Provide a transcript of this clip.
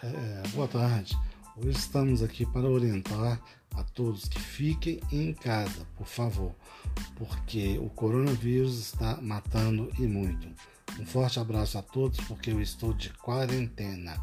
É, boa tarde. Hoje estamos aqui para orientar a todos que fiquem em casa, por favor, porque o coronavírus está matando e muito. Um forte abraço a todos, porque eu estou de quarentena.